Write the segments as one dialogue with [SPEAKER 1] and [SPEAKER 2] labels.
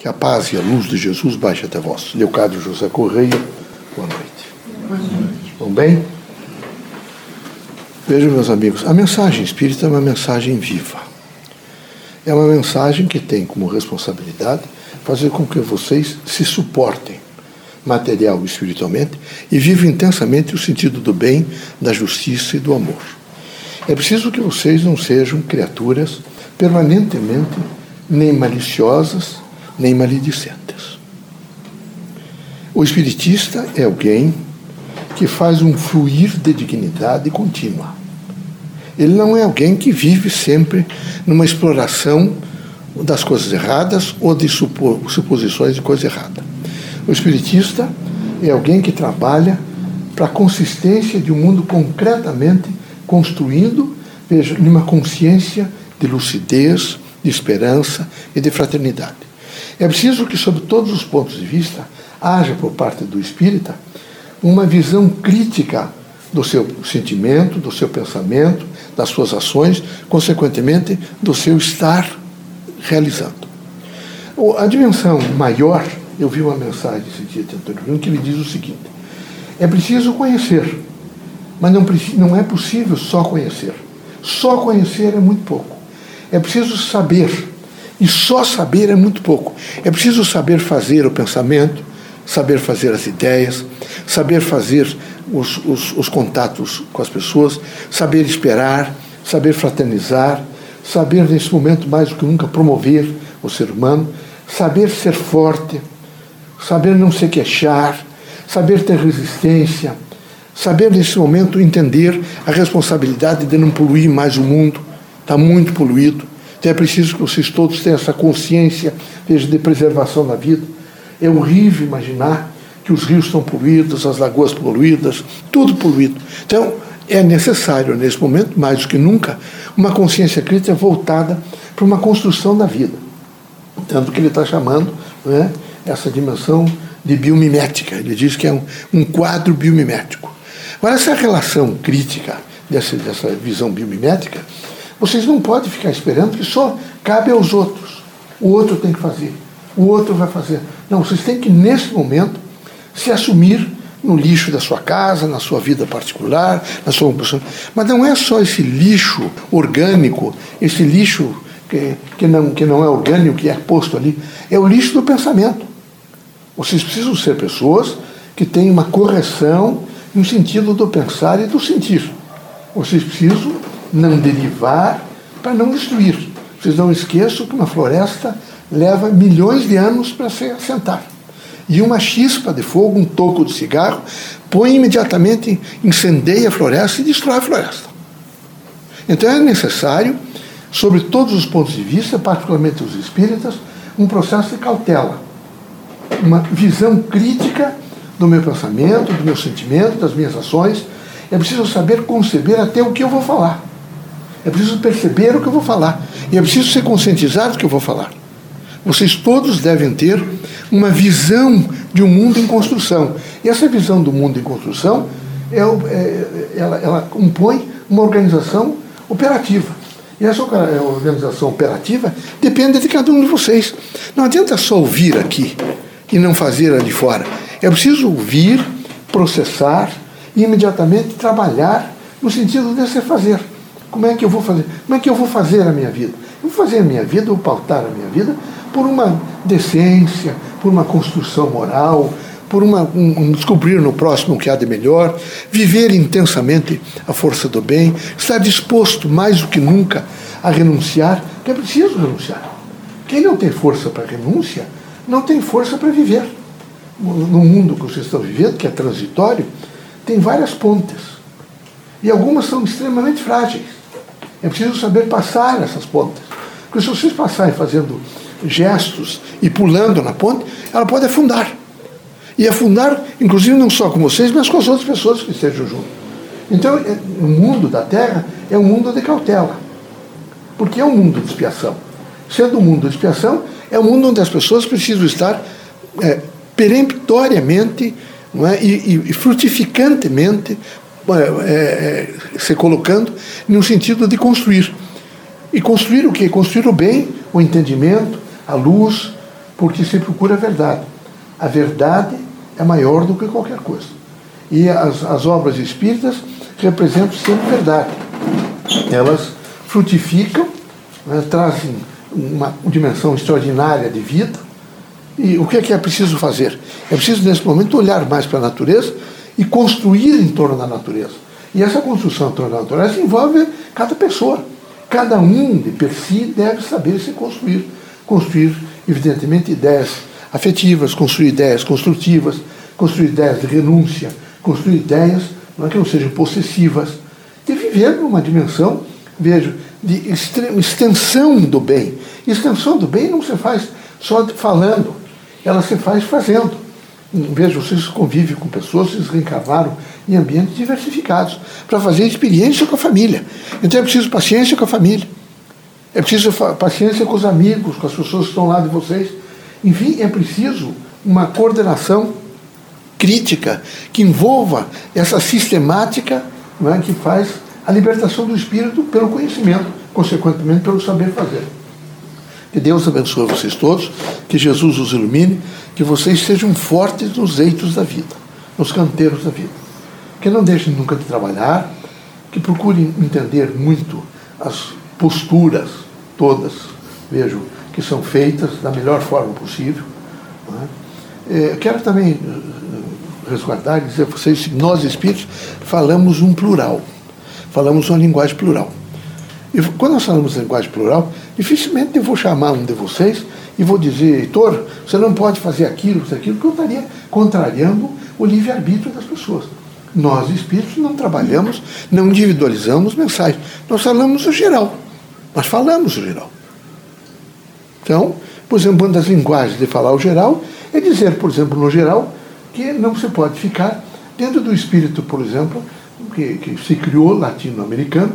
[SPEAKER 1] Que a paz e a luz de Jesus baixe até vós. Leocádio José Correia, boa noite. Boa noite. Vão bem? Vejam, meus amigos, a mensagem espírita é uma mensagem viva. É uma mensagem que tem como responsabilidade fazer com que vocês se suportem material e espiritualmente e vivam intensamente o sentido do bem, da justiça e do amor. É preciso que vocês não sejam criaturas permanentemente nem maliciosas, nem maledicentes. O espiritista é alguém que faz um fluir de dignidade contínua. Ele não é alguém que vive sempre numa exploração das coisas erradas ou de suposições de coisa errada. O espiritista é alguém que trabalha para a consistência de um mundo concretamente construindo, veja, numa consciência de lucidez, de esperança e de fraternidade. É preciso que, sob todos os pontos de vista, haja por parte do espírita uma visão crítica do seu sentimento, do seu pensamento, das suas ações, consequentemente, do seu estar realizando. A dimensão maior, eu vi uma mensagem esse dia de Antônio que ele diz o seguinte: é preciso conhecer, mas não, não é possível só conhecer. Só conhecer é muito pouco. É preciso saber. E só saber é muito pouco. É preciso saber fazer o pensamento, saber fazer as ideias, saber fazer os, os, os contatos com as pessoas, saber esperar, saber fraternizar, saber nesse momento mais do que nunca promover o ser humano, saber ser forte, saber não se queixar, saber ter resistência, saber nesse momento entender a responsabilidade de não poluir mais o mundo, está muito poluído. Então é preciso que vocês todos tenham essa consciência de preservação da vida. É horrível imaginar que os rios estão poluídos, as lagoas poluídas, tudo poluído. Então, é necessário, nesse momento, mais do que nunca, uma consciência crítica voltada para uma construção da vida. Tanto que ele está chamando né, essa dimensão de biomimética. Ele diz que é um, um quadro biomimético. Agora, essa relação crítica dessa, dessa visão biomimética, vocês não podem ficar esperando que só cabe aos outros. O outro tem que fazer, o outro vai fazer. Não, vocês têm que, nesse momento, se assumir no lixo da sua casa, na sua vida particular, na sua Mas não é só esse lixo orgânico, esse lixo que, que, não, que não é orgânico, que é posto ali, é o lixo do pensamento. Vocês precisam ser pessoas que têm uma correção no sentido do pensar e do sentir. Vocês precisam não derivar para não destruir. Vocês não esqueçam que uma floresta leva milhões de anos para se assentar e uma chispa de fogo, um toco de cigarro, põe imediatamente, incendeia a floresta e destrói a floresta. Então é necessário, sobre todos os pontos de vista, particularmente os espíritas, um processo de cautela, uma visão crítica do meu pensamento, do meu sentimento, das minhas ações. É preciso saber conceber até o que eu vou falar. É preciso perceber o que eu vou falar. E é preciso ser conscientizado do que eu vou falar. Vocês todos devem ter uma visão de um mundo em construção. E essa visão do mundo em construção, é, é, ela, ela compõe uma organização operativa. E essa organização operativa depende de cada um de vocês. Não adianta só ouvir aqui e não fazer ali fora. É preciso ouvir, processar e imediatamente trabalhar no sentido de você fazer. Como é que eu vou fazer? Como é que eu vou fazer a minha vida? Eu vou fazer a minha vida, vou pautar a minha vida por uma decência, por uma construção moral, por uma, um, descobrir no próximo o que há de melhor, viver intensamente a força do bem, estar disposto mais do que nunca a renunciar, que é preciso renunciar. Quem não tem força para renúncia, não tem força para viver. No mundo que vocês estão vivendo, que é transitório, tem várias pontes. E algumas são extremamente frágeis. É preciso saber passar essas pontes. Porque se vocês passarem fazendo gestos e pulando na ponte, ela pode afundar. E afundar, inclusive, não só com vocês, mas com as outras pessoas que estejam junto. Então, é, o mundo da Terra é um mundo de cautela. Porque é um mundo de expiação. Sendo um mundo de expiação, é um mundo onde as pessoas precisam estar é, peremptoriamente é, e, e frutificantemente é, é, se colocando no sentido de construir. E construir o quê? Construir o bem, o entendimento, a luz, porque se procura a verdade. A verdade é maior do que qualquer coisa. E as, as obras espíritas representam sempre verdade. Elas frutificam, né, trazem uma dimensão extraordinária de vida. E o que é que é preciso fazer? É preciso, nesse momento, olhar mais para a natureza e construir em torno da natureza. E essa construção em torno da natureza envolve cada pessoa. Cada um de per si deve saber se construir. Construir, evidentemente, ideias afetivas, construir ideias construtivas, construir ideias de renúncia, construir ideias não é que não sejam possessivas, de viver numa dimensão, vejo, de extensão do bem. Extensão do bem não se faz só falando, ela se faz fazendo. Veja, vocês convivem com pessoas, vocês reencarnaram em ambientes diversificados para fazer experiência com a família. Então é preciso paciência com a família. É preciso paciência com os amigos, com as pessoas que estão lá de vocês. Enfim, é preciso uma coordenação crítica que envolva essa sistemática é, que faz a libertação do espírito pelo conhecimento, consequentemente pelo saber fazer. Que Deus abençoe vocês todos, que Jesus os ilumine, que vocês sejam fortes nos eitos da vida, nos canteiros da vida. Que não deixem nunca de trabalhar, que procurem entender muito as posturas todas, vejo, que são feitas da melhor forma possível. É? É, quero também eh, resguardar e dizer a vocês nós espíritos falamos um plural, falamos uma linguagem plural. E quando nós falamos linguagem plural, dificilmente eu vou chamar um de vocês e vou dizer, Heitor, você não pode fazer aquilo, isso, aquilo, porque eu estaria contrariando o livre-arbítrio das pessoas. Nós, espíritos, não trabalhamos, não individualizamos mensagens. Nós falamos o geral. Nós falamos o geral. Então, por exemplo, uma das linguagens de falar o geral é dizer, por exemplo, no geral, que não se pode ficar dentro do espírito, por exemplo, que, que se criou latino-americano,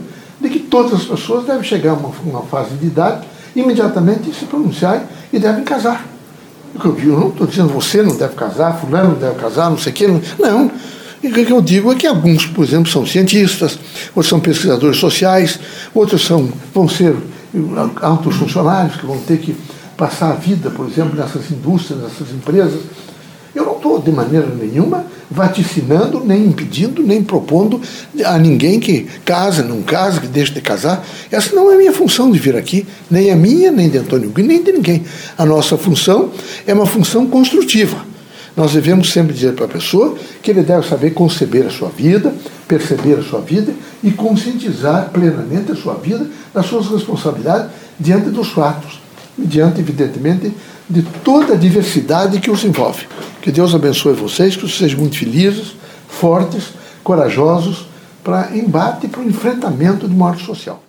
[SPEAKER 1] de que todas as pessoas devem chegar a uma, uma fase de idade, imediatamente se pronunciar e devem casar. Eu digo, não estou dizendo você não deve casar, fulano não deve casar, não sei o quê. Não. não. o que eu digo é que alguns, por exemplo, são cientistas, outros são pesquisadores sociais, outros são, vão ser altos funcionários que vão ter que passar a vida, por exemplo, nessas indústrias, nessas empresas. Eu não estou, de maneira nenhuma, vaticinando, nem impedindo, nem propondo a ninguém que casa, não casa, que deixe de casar. Essa não é a minha função de vir aqui, nem a minha, nem de Antônio Gui, nem de ninguém. A nossa função é uma função construtiva. Nós devemos sempre dizer para a pessoa que ele deve saber conceber a sua vida, perceber a sua vida e conscientizar plenamente a sua vida das suas responsabilidades diante dos fatos, diante, evidentemente, de toda a diversidade que os envolve. Que Deus abençoe vocês, que vocês sejam muito felizes, fortes, corajosos para embate e para o enfrentamento de morte social.